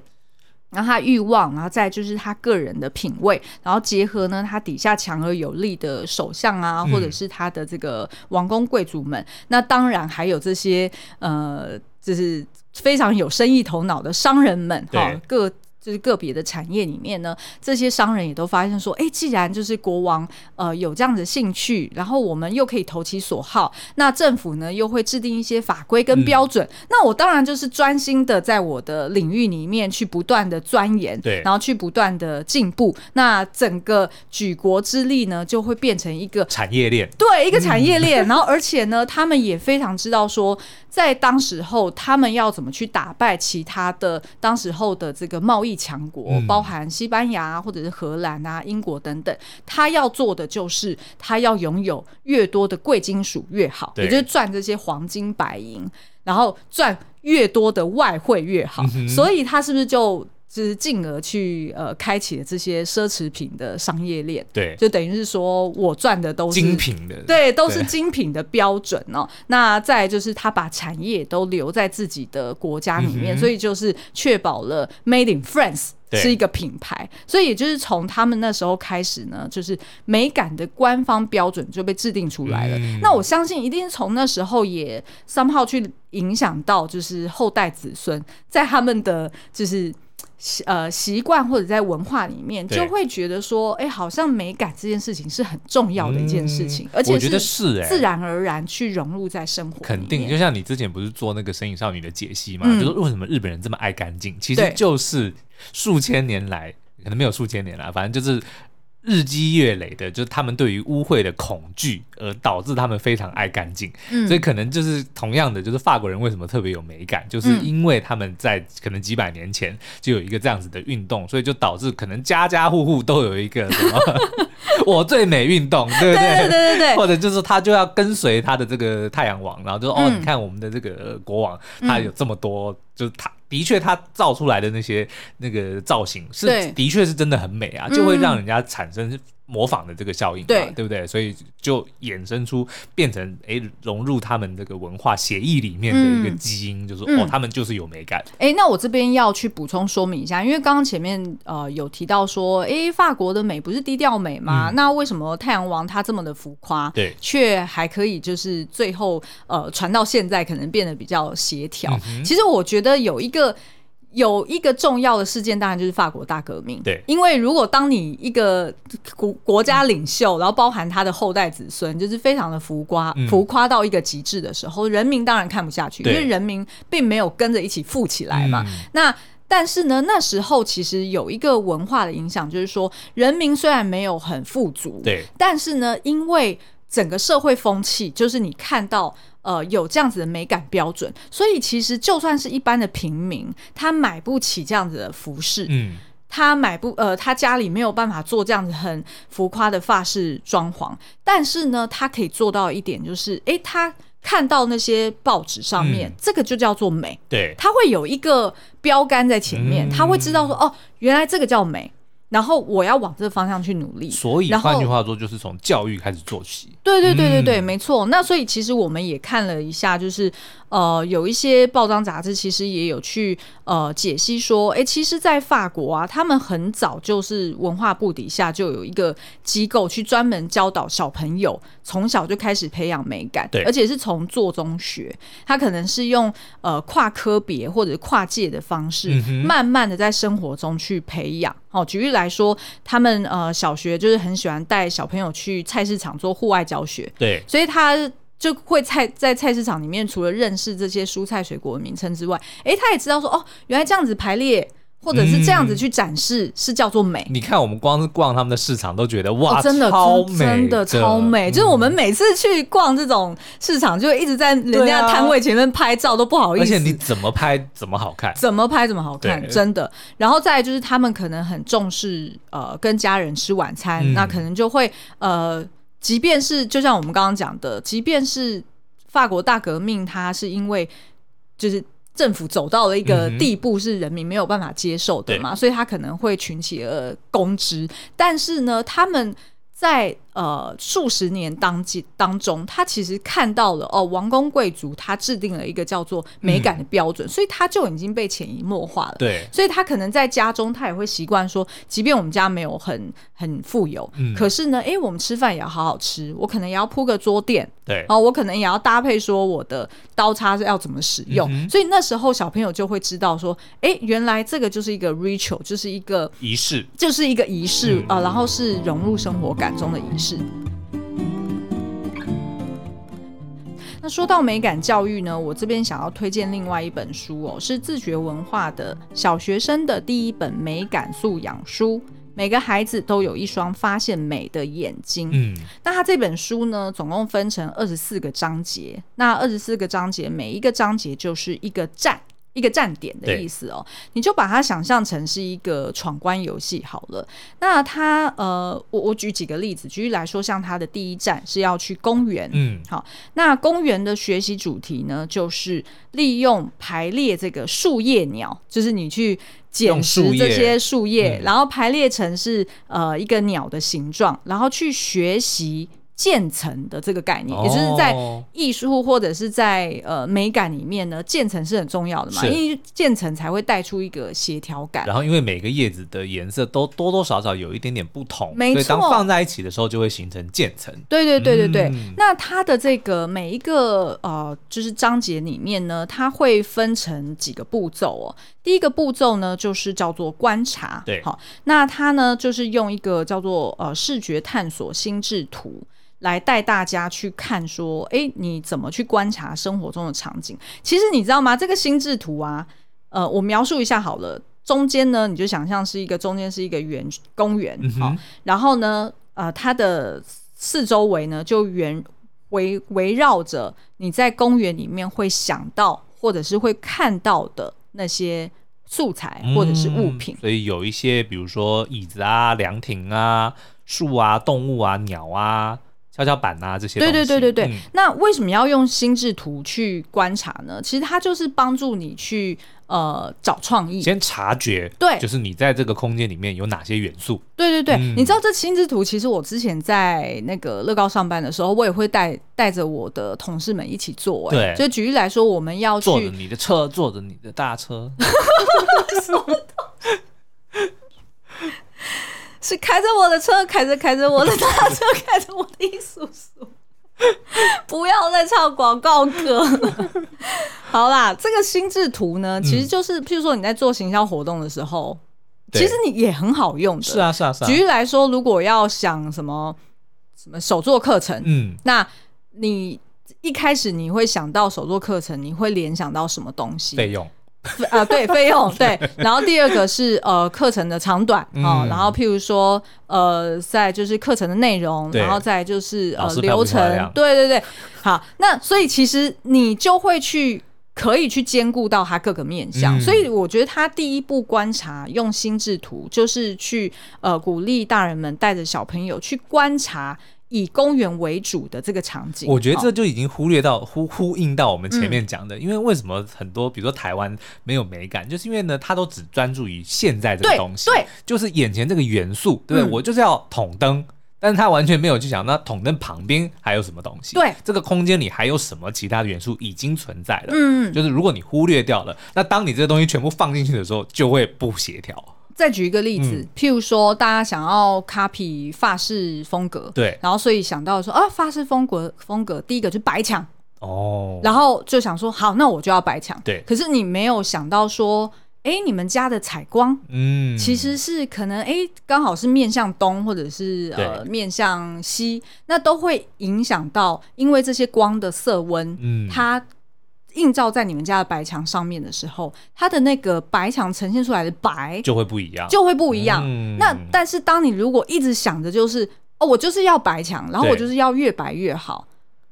然后他欲望，然后再就是他个人的品味，然后结合呢，他底下强而有力的首相啊，或者是他的这个王公贵族们，嗯、那当然还有这些呃，就是非常有生意头脑的商人们哈，各。就是个别的产业里面呢，这些商人也都发现说，哎，既然就是国王呃有这样的兴趣，然后我们又可以投其所好，那政府呢又会制定一些法规跟标准，嗯、那我当然就是专心的在我的领域里面去不断的钻研，对，然后去不断的进步，那整个举国之力呢就会变成一个产业链，对，一个产业链，嗯、然后而且呢，他们也非常知道说，在当时候他们要怎么去打败其他的当时候的这个贸易。强国包含西班牙或者是荷兰啊、英国等等，他要做的就是他要拥有越多的贵金属越好，也就是赚这些黄金白银，然后赚越多的外汇越好。嗯、所以他是不是就？就是进而去呃开启了这些奢侈品的商业链，对，就等于是说我赚的都是精品的，对，都是精品的标准哦。那再就是他把产业都留在自己的国家里面，嗯、所以就是确保了 Made in France 是一个品牌。所以也就是从他们那时候开始呢，就是美感的官方标准就被制定出来了。嗯、那我相信一定从那时候也 somehow 去影响到，就是后代子孙在他们的就是。呃，习惯或者在文化里面，就会觉得说，哎对，好像美感这件事情是很重要的一件事情，嗯、而且是自然而然去融入在生活。肯定，就像你之前不是做那个《身影少女》的解析嘛，嗯、就是为什么日本人这么爱干净，其实就是数千年来，可能没有数千年来，反正就是。日积月累的，就是他们对于污秽的恐惧，而导致他们非常爱干净。嗯，所以可能就是同样的，就是法国人为什么特别有美感，就是因为他们在可能几百年前就有一个这样子的运动，所以就导致可能家家户户都有一个什么 “我最美”运动，对不对？对对对对。或者就是他就要跟随他的这个太阳王，然后就哦，你看我们的这个国王，他有这么多，就是他。的确，他造出来的那些那个造型是的确是真的很美啊，就会让人家产生模仿的这个效应，对对不对？所以就衍生出变成哎融入他们这个文化协议里面的一个基因，就是哦，他们就是有美感。哎，那我这边要去补充说明一下，因为刚刚前面呃有提到说，哎，法国的美不是低调美吗？那为什么太阳王他这么的浮夸，对，却还可以就是最后呃传到现在可能变得比较协调？其实我觉得有一个。有一个重要的事件，当然就是法国大革命。对，因为如果当你一个国国家领袖，然后包含他的后代子孙，就是非常的浮夸，浮夸到一个极致的时候，人民当然看不下去，因为人民并没有跟着一起富起来嘛。那但是呢，那时候其实有一个文化的影响，就是说人民虽然没有很富足，对，但是呢，因为整个社会风气，就是你看到呃有这样子的美感标准，所以其实就算是一般的平民，他买不起这样子的服饰，嗯，他买不呃他家里没有办法做这样子很浮夸的发饰装潢，但是呢，他可以做到一点，就是哎他。看到那些报纸上面，嗯、这个就叫做美。对，他会有一个标杆在前面，他、嗯、会知道说，哦，原来这个叫美。然后我要往这个方向去努力，所以换句话说，就是从教育开始做起。对对对对对，嗯、没错。那所以其实我们也看了一下，就是呃，有一些报章杂志其实也有去呃解析说，哎，其实，在法国啊，他们很早就是文化部底下就有一个机构去专门教导小朋友，从小就开始培养美感，对，而且是从做中学。他可能是用呃跨科别或者跨界的方式，嗯、慢慢的在生活中去培养。哦，举例来说，他们呃小学就是很喜欢带小朋友去菜市场做户外教学，对，所以他就会菜在菜市场里面，除了认识这些蔬菜水果的名称之外，哎，他也知道说哦，原来这样子排列。或者是这样子去展示，是叫做美。你看，我们光是逛他们的市场，都觉得哇，真的超美，真的超美。就是我们每次去逛这种市场，就一直在人家摊位前面拍照，都不好意思。而且你怎么拍怎么好看，怎么拍怎么好看，真的。然后再就是，他们可能很重视呃跟家人吃晚餐，那可能就会呃，即便是就像我们刚刚讲的，即便是法国大革命，它是因为就是。政府走到了一个地步，是人民没有办法接受的嘛，所以他可能会群起而攻之。但是呢，他们在。呃，数十年当当中，他其实看到了哦，王公贵族他制定了一个叫做美感的标准，嗯、所以他就已经被潜移默化了。对，所以他可能在家中，他也会习惯说，即便我们家没有很很富有，嗯、可是呢，哎、欸，我们吃饭也要好好吃，我可能也要铺个桌垫，对，哦，我可能也要搭配说我的刀叉是要怎么使用，嗯、所以那时候小朋友就会知道说，哎、欸，原来这个就是一个 ritual，就是一个仪式，就是一个仪式啊、呃，然后是融入生活感中的仪式。是。那说到美感教育呢，我这边想要推荐另外一本书哦，是自觉文化的小学生的第一本美感素养书。每个孩子都有一双发现美的眼睛。嗯，那他这本书呢，总共分成二十四个章节。那二十四个章节，每一个章节就是一个站。一个站点的意思哦，你就把它想象成是一个闯关游戏好了。那它呃，我我举几个例子，举例来说，像它的第一站是要去公园，嗯，好，那公园的学习主题呢，就是利用排列这个树叶鸟，就是你去捡拾这些树叶，嗯、然后排列成是呃一个鸟的形状，然后去学习。渐层的这个概念，也就是在艺术或者是在呃美感里面呢，渐层是很重要的嘛，因为渐层才会带出一个协调感。然后，因为每个叶子的颜色都多多少少有一点点不同，没错，所以当放在一起的时候就会形成渐层。对对对对对。嗯、那它的这个每一个呃，就是章节里面呢，它会分成几个步骤哦。第一个步骤呢，就是叫做观察。对，好，那它呢，就是用一个叫做呃视觉探索心智图。来带大家去看，说，哎，你怎么去观察生活中的场景？其实你知道吗？这个心智图啊，呃，我描述一下好了。中间呢，你就想象是一个中间是一个园公园，好，然后呢，呃，它的四周围呢就圆围围绕着你在公园里面会想到或者是会看到的那些素材或者是物品。嗯、所以有一些，比如说椅子啊、凉亭啊、树啊、动物啊、鸟啊。跷跷板啊，这些对对对对对。嗯、那为什么要用心智图去观察呢？其实它就是帮助你去呃找创意，先察觉，对，就是你在这个空间里面有哪些元素。对对对，嗯、你知道这心智图，其实我之前在那个乐高上班的时候，我也会带带着我的同事们一起做。对，就举例来说，我们要去坐着你的车，坐着你的大车。是开着我的车，开着开着我的大车，开着我的艺叔叔，不要再唱广告歌。好啦，这个心智图呢，其实就是，譬如说你在做行销活动的时候，嗯、其实你也很好用的。是啊，是啊，是啊。举例来说，如果要想什么什么手作课程，嗯，那你一开始你会想到手作课程，你会联想到什么东西？费用。啊，对，费用对。然后第二个是呃课程的长短啊、嗯，然后譬如说呃在就是课程的内容，然后再就是呃流程，对对对。好，那所以其实你就会去可以去兼顾到他各个面向、嗯，所以我觉得他第一步观察用心智图就是去呃鼓励大人们带着小朋友去观察。以公园为主的这个场景，我觉得这就已经忽略到呼呼应到我们前面讲的、嗯，因为为什么很多比如说台湾没有美感，就是因为呢，他都只专注于现在这个东西，对，对就是眼前这个元素，对不对？嗯、我就是要筒灯，但是他完全没有去想那筒灯旁边还有什么东西，对，这个空间里还有什么其他的元素已经存在了，嗯，就是如果你忽略掉了，那当你这个东西全部放进去的时候，就会不协调。再举一个例子，嗯、譬如说，大家想要 copy 法式风格，对，然后所以想到说啊，法式风格风格，第一个就是白墙哦，然后就想说，好，那我就要白墙，对。可是你没有想到说，哎，你们家的采光，嗯，其实是可能哎，刚好是面向东，或者是呃面向西，那都会影响到，因为这些光的色温，嗯，它。映照在你们家的白墙上面的时候，它的那个白墙呈现出来的白就会不一样，就会不一样。嗯、那但是当你如果一直想着就是哦，我就是要白墙，然后我就是要越白越好，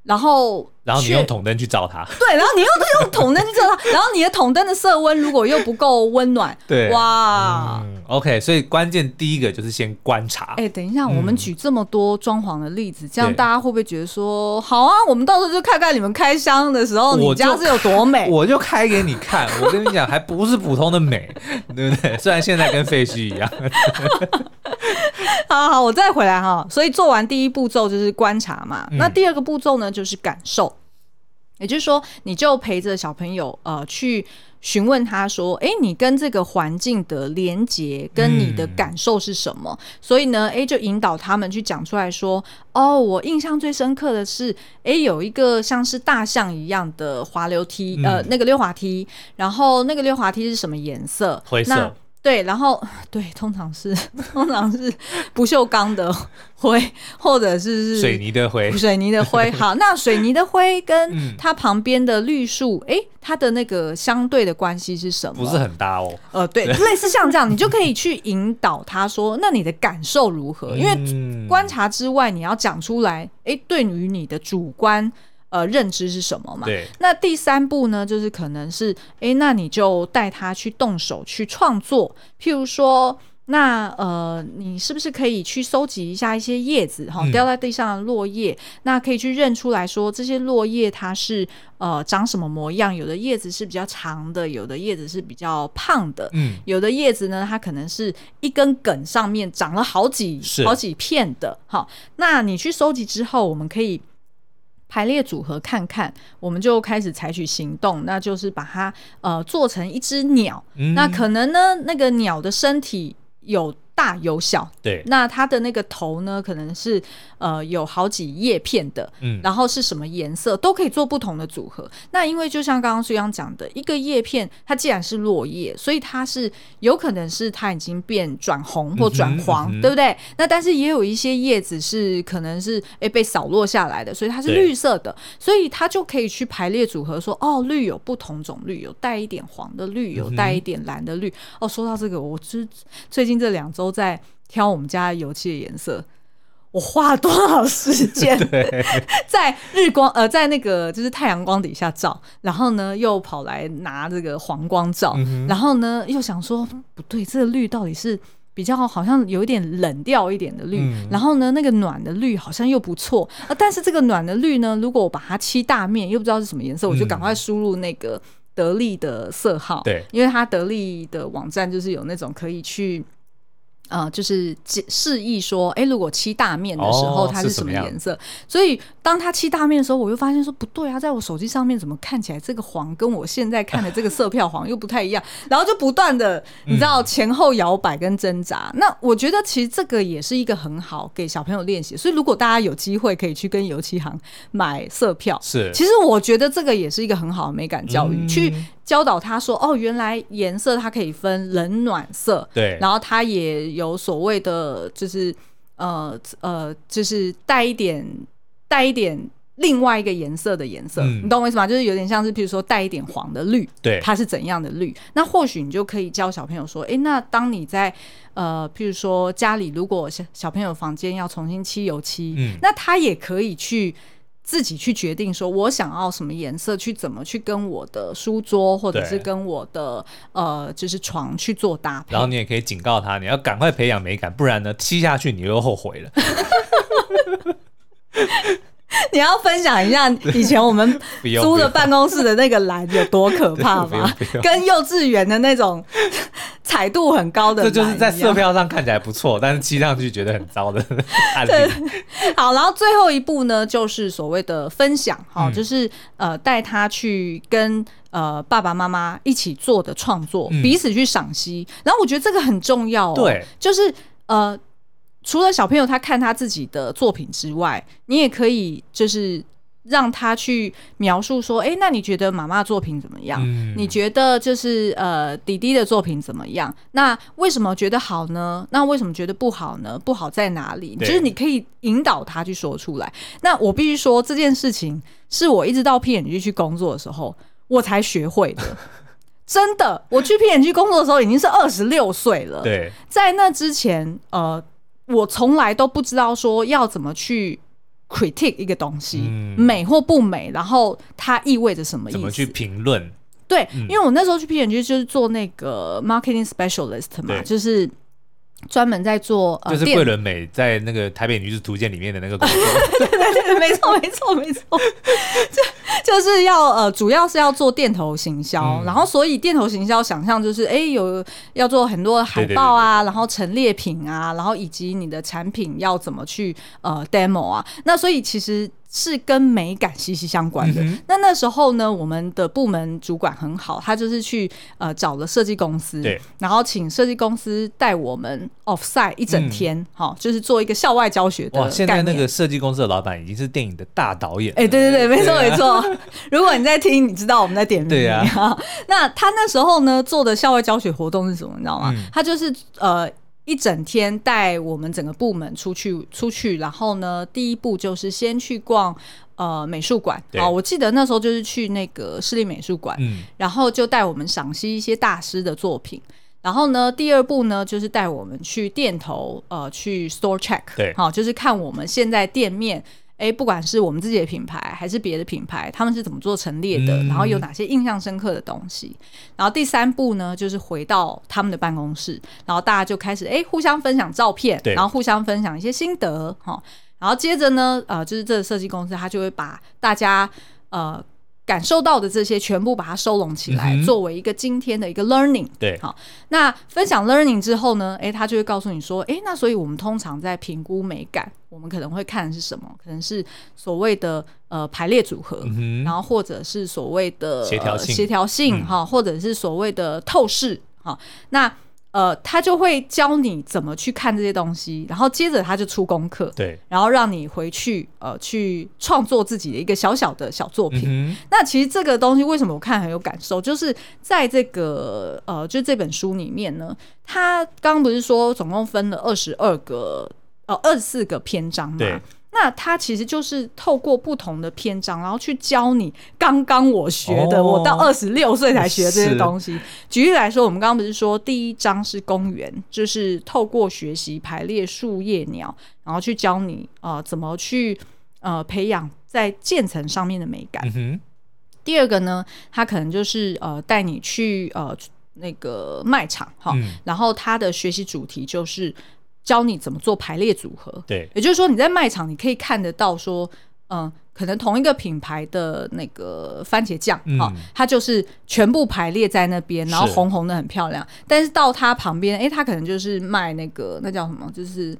然后。然后你用筒灯去照它，对，然后你又用筒灯去照它，然后你的筒灯的色温如果又不够温暖，对，哇、嗯、，OK，所以关键第一个就是先观察。哎，等一下，我们举这么多装潢的例子，嗯、这样大家会不会觉得说，好啊，我们到时候就看看你们开箱的时候，你家是有多美，我就开给你看。我跟你讲，还不是普通的美，对不对？虽然现在跟废墟一样。好好，我再回来哈。所以做完第一步骤就是观察嘛，嗯、那第二个步骤呢就是感受。也就是说，你就陪着小朋友，呃，去询问他说：“哎，你跟这个环境的连接，跟你的感受是什么？”嗯、所以呢，哎，就引导他们去讲出来说：“哦，我印象最深刻的是，哎，有一个像是大象一样的滑溜梯，嗯、呃，那个溜滑梯，然后那个溜滑梯是什么颜色？灰色。”对，然后对，通常是 通常是不锈钢的灰，或者是水泥的灰，水泥的灰。好，那水泥的灰跟它旁边的绿树，哎、嗯，它的那个相对的关系是什么？不是很搭哦。呃，对，类似像这样，你就可以去引导他说，那你的感受如何？因为观察之外，你要讲出来，哎，对于你的主观。呃，认知是什么嘛？对。那第三步呢，就是可能是，哎，那你就带他去动手去创作。譬如说，那呃，你是不是可以去收集一下一些叶子哈，掉在地上的落叶，嗯？那可以去认出来说，这些落叶它是呃长什么模样？有的叶子是比较长的，有的叶子是比较胖的。嗯。有的叶子呢，它可能是一根梗上面长了好几好几片的。好，那你去收集之后，我们可以。排列组合看看，我们就开始采取行动，那就是把它呃做成一只鸟。嗯。那可能呢，那个鸟的身体有。大有小，对，那它的那个头呢，可能是呃有好几叶片的，嗯，然后是什么颜色都可以做不同的组合。那因为就像刚刚苏央讲的，一个叶片它既然是落叶，所以它是有可能是它已经变转红或转黄，嗯嗯，对不对？那但是也有一些叶子是可能是诶被扫落下来的，所以它是绿色的，所以它就可以去排列组合说，哦，绿有不同种绿，有带一点黄的绿，有带一点蓝的绿。哦，说到这个，我之最近这两周。都在挑我们家油漆的颜色，我花了多少时间 在日光呃，在那个就是太阳光底下照，然后呢又跑来拿这个黄光照，嗯、然后呢又想说不对，这个绿到底是比较好像有一点冷调一点的绿，嗯、然后呢那个暖的绿好像又不错啊，但是这个暖的绿呢，如果我把它漆大面，又不知道是什么颜色，我就赶快输入那个得力的色号，对，因为它得力的网站就是有那种可以去。呃，就是示意说，哎，如果漆大面的时候，它是什么颜色？所以当它漆大面的时候，我又发现说不对啊，在我手机上面怎么看起来这个黄跟我现在看的这个色票黄又不太一样？然后就不断的，你知道前后摇摆跟挣扎。那我觉得其实这个也是一个很好给小朋友练习。所以如果大家有机会可以去跟油漆行买色票，是，其实我觉得这个也是一个很好的美感教育，去。教导他说：“哦，原来颜色它可以分冷暖色，对，然后它也有所谓的，就是呃呃，就是带一点带一点另外一个颜色的颜色，嗯、你懂我意思吗？就是有点像是，譬如说带一点黄的绿，对，它是怎样的绿？那或许你就可以教小朋友说，哎、欸，那当你在呃，譬如说家里如果小小朋友房间要重新漆油漆，嗯，那他也可以去自己去决定说，我想要什么颜色，去怎么去跟我的书桌或者是跟我的呃，就是床去做搭配。然后你也可以警告他，你要赶快培养美感，不然呢，踢下去你又后悔了。你要分享一下以前我们 租的办公室的那个蓝有多可怕吗？跟幼稚园的那种彩度很高的，这就是在色票上看起来不错，但是漆上去觉得很糟的案例。好，然后最后一步呢，就是所谓的分享，好，就是呃带他去跟呃爸爸妈妈一起做的创作，彼此去赏析。然后我觉得这个很重要哦，对，就是呃。除了小朋友他看他自己的作品之外，你也可以就是让他去描述说，哎、欸，那你觉得妈妈作品怎么样？嗯、你觉得就是呃弟弟的作品怎么样？那为什么觉得好呢？那为什么觉得不好呢？不好在哪里？就是你可以引导他去说出来。那我必须说这件事情是我一直到 P&G 去工作的时候我才学会的。真的，我去 P&G 工作的时候已经是二十六岁了。对，在那之前，呃。我从来都不知道说要怎么去 critique 一个东西，嗯、美或不美，然后它意味着什么意思？怎么去评论？对，嗯、因为我那时候去 P&G 就是做那个 marketing specialist 嘛，就是。专门在做，呃、就是桂纶镁在那个台北女子图鉴里面的那个工作，对对对，没错没错没错，就就是要呃，主要是要做店头行销，嗯、然后所以店头行销想象就是，哎、欸，有要做很多海报啊，然后陈列品啊，然后以及你的产品要怎么去呃 demo 啊，那所以其实。是跟美感息息相关的。嗯、那那时候呢，我们的部门主管很好，他就是去呃找了设计公司，对，然后请设计公司带我们 offsite 一整天，好、嗯，就是做一个校外教学的。哇，现在那个设计公司的老板已经是电影的大导演。哎、欸，对对对，没错没错。如果你在听，你知道我们在点名。对呀、啊。那他那时候呢做的校外教学活动是什么？你知道吗？嗯、他就是呃。一整天带我们整个部门出去出去，然后呢，第一步就是先去逛呃美术馆啊、哦。我记得那时候就是去那个市立美术馆，嗯，然后就带我们赏析一些大师的作品。然后呢，第二步呢就是带我们去店头呃去 store check，对，好、哦，就是看我们现在店面。哎，不管是我们自己的品牌还是别的品牌，他们是怎么做陈列的？嗯、然后有哪些印象深刻的东西？然后第三步呢，就是回到他们的办公室，然后大家就开始哎互相分享照片，然后互相分享一些心得哈。然后接着呢，呃，就是这个设计公司他就会把大家呃。感受到的这些全部把它收拢起来，嗯、作为一个今天的一个 learning。对，好，那分享 learning 之后呢，诶，他就会告诉你说，诶，那所以我们通常在评估美感，我们可能会看的是什么？可能是所谓的呃排列组合，嗯、然后或者是所谓的协调性，协调性哈，或者是所谓的透视哈，那。呃，他就会教你怎么去看这些东西，然后接着他就出功课，对，然后让你回去呃去创作自己的一个小小的小作品。嗯、那其实这个东西为什么我看很有感受，就是在这个呃，就这本书里面呢，他刚刚不是说总共分了二十二个呃二十四个篇章嘛？对。那它其实就是透过不同的篇章，然后去教你刚刚我学的，哦、我到二十六岁才学这些东西。举例来说，我们刚刚不是说第一章是公园，就是透过学习排列树叶鸟，然后去教你呃怎么去呃培养在渐层上面的美感。嗯、第二个呢，它可能就是呃带你去呃那个卖场哈，嗯、然后它的学习主题就是。教你怎么做排列组合，对，也就是说你在卖场你可以看得到说，嗯，可能同一个品牌的那个番茄酱啊、嗯。哦，它就是全部排列在那边，然后红红的很漂亮，是但是到它旁边，哎、欸，它可能就是卖那个那叫什么，就是。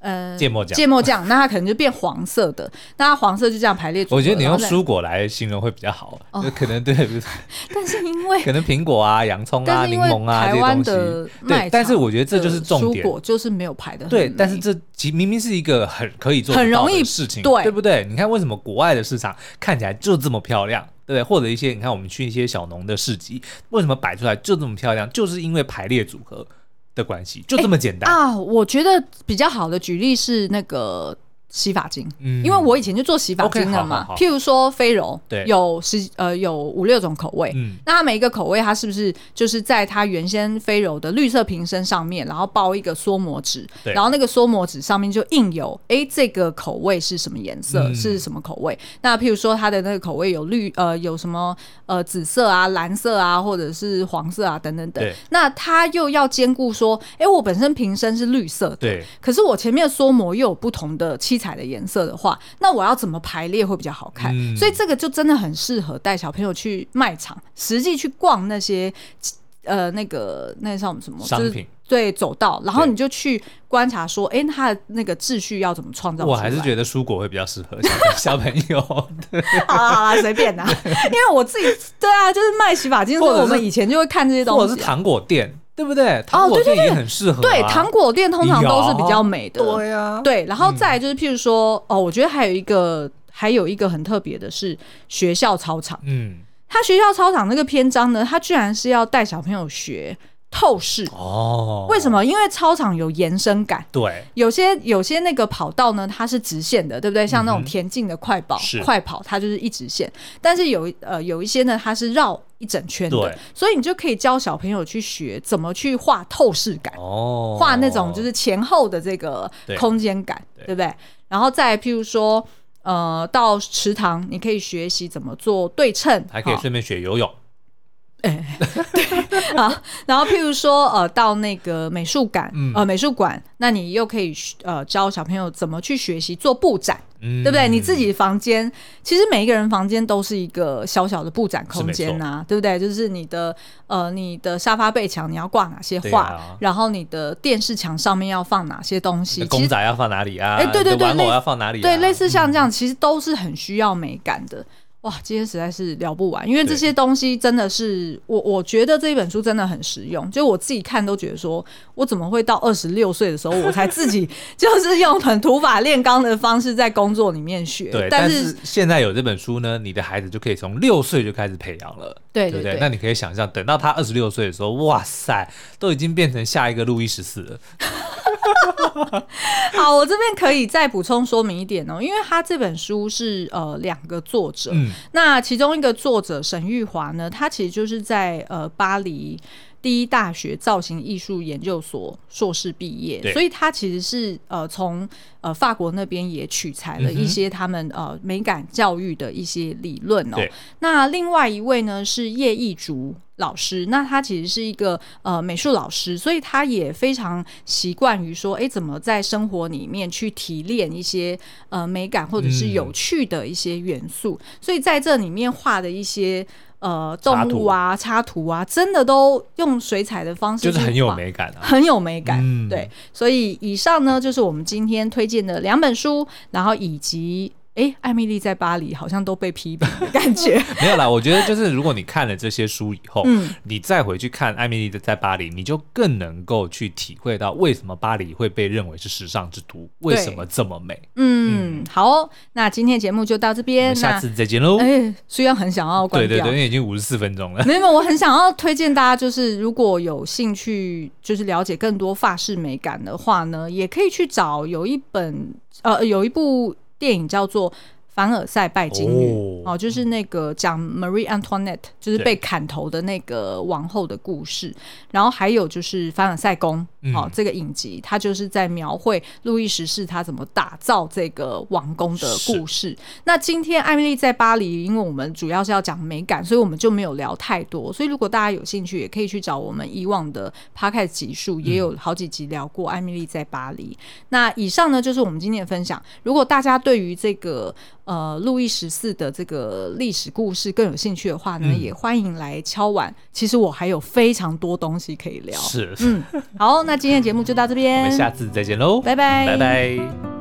呃，芥末酱，芥末酱，那它可能就变黄色的，那它黄色就这样排列组合。我觉得你用蔬果来形容会比较好，就可能对，但是因为可能苹果啊、洋葱啊、柠檬啊这些东西，对，但是我觉得这就是重点，蔬果就是没有排的。对，但是这其明明是一个很可以做很容易的事情，对，对不对？你看为什么国外的市场看起来就这么漂亮，对？或者一些你看我们去一些小农的市集，为什么摆出来就这么漂亮？就是因为排列组合的关系，就这么简单、欸、啊！我觉得比较好的举例是那个洗发精，嗯，因为我以前就做洗发精的嘛。譬如说飞柔，对，有十呃有五六种口味，嗯，那它每一个口味它是不是就是在它原先飞柔的绿色瓶身上面，然后包一个缩膜纸，对，然后那个缩膜纸上面就印有，哎，这个口味是什么颜色，嗯、是什么口味？那譬如说它的那个口味有绿呃有什么呃紫色啊、蓝色啊，或者是黄色啊等等等。那它又要兼顾说，哎，我本身瓶身是绿色的，对，可是我前面的缩膜又有不同的七。彩的颜色的话，那我要怎么排列会比较好看？嗯、所以这个就真的很适合带小朋友去卖场，实际去逛那些呃那个那像什么商品，对，走道，然后你就去观察说，哎，它的那个秩序要怎么创造？我还是觉得蔬果会比较适合小朋友。好啦好啦，随便啦，因为我自己对啊，就是卖洗发精，所以我们以前就会看这些东西、啊，或者是糖果店。对不对？糖果店也很适合、啊。对，糖果店通常都是比较美的。对呀、啊。对，然后再来就是，譬如说，嗯、哦，我觉得还有一个，还有一个很特别的是学校操场。嗯。他学校操场那个篇章呢，他居然是要带小朋友学。透视哦，为什么？因为操场有延伸感。对，有些有些那个跑道呢，它是直线的，对不对？像那种田径的快跑、嗯、快跑，它就是一直线。但是有呃有一些呢，它是绕一整圈的，对所以你就可以教小朋友去学怎么去画透视感哦，画那种就是前后的这个空间感，对，对不对？然后再譬如说，呃，到池塘你可以学习怎么做对称，还可以顺便学游泳。哎，对，啊，然后譬如说，呃，到那个美术馆，嗯、呃，美术馆，那你又可以呃教小朋友怎么去学习做布展，嗯、对不对？你自己房间，其实每一个人房间都是一个小小的布展空间呐、啊，对不对？就是你的呃，你的沙发背墙你要挂哪些画，啊、然后你的电视墙上面要放哪些东西，公仔要放哪里啊？哎，对对对，玩偶要放哪里、啊？对，类似像这样，其实都是很需要美感的。哇，今天实在是聊不完，因为这些东西真的是我，我觉得这一本书真的很实用。就我自己看都觉得说，我怎么会到二十六岁的时候，我才自己 就是用很土法炼钢的方式在工作里面学。对，但是，现在有这本书呢，你的孩子就可以从六岁就开始培养了，对，对不对？那你可以想象，等到他二十六岁的时候，哇塞，都已经变成下一个路易十四了。好，我这边可以再补充说明一点哦，因为他这本书是呃两个作者，嗯、那其中一个作者沈玉华呢，他其实就是在呃巴黎第一大学造型艺术研究所硕士毕业，所以他其实是呃从呃法国那边也取材了一些他们呃美感教育的一些理论哦。那另外一位呢是叶义竹。老师，那他其实是一个呃美术老师，所以他也非常习惯于说，哎，怎么在生活里面去提炼一些呃美感或者是有趣的一些元素。嗯、所以在这里面画的一些呃动物啊、插图啊，真的都用水彩的方式，就是很有美感啊，很有美感。嗯、对，所以以上呢就是我们今天推荐的两本书，然后以及。哎，艾米丽在巴黎好像都被批评的感觉。没有啦，我觉得就是如果你看了这些书以后，嗯，你再回去看艾米丽的在巴黎，你就更能够去体会到为什么巴黎会被认为是时尚之都，为什么这么美。嗯，嗯好哦，那今天节目就到这边，下次再见喽。哎，虽然很想要关掉，对对对，因为已经五十四分钟了。没有，我很想要推荐大家，就是如果有兴趣，就是了解更多法式美感的话呢，也可以去找有一本呃，有一部电影叫做。凡尔赛拜金女哦，就是那个讲 Marie Antoinette，就是被砍头的那个王后的故事。然后还有就是凡尔赛宫哦，这个影集，它就是在描绘路易十四他怎么打造这个王宫的故事。那今天艾米丽在巴黎，因为我们主要是要讲美感，所以我们就没有聊太多。所以如果大家有兴趣，也可以去找我们以往的 Podcast 集数，也有好几集聊过艾米丽在巴黎。嗯、那以上呢，就是我们今天的分享。如果大家对于这个呃，路易十四的这个历史故事更有兴趣的话呢，嗯、也欢迎来敲碗。其实我还有非常多东西可以聊。是，嗯，好，那今天的节目就到这边，我们下次再见喽，拜拜，拜拜。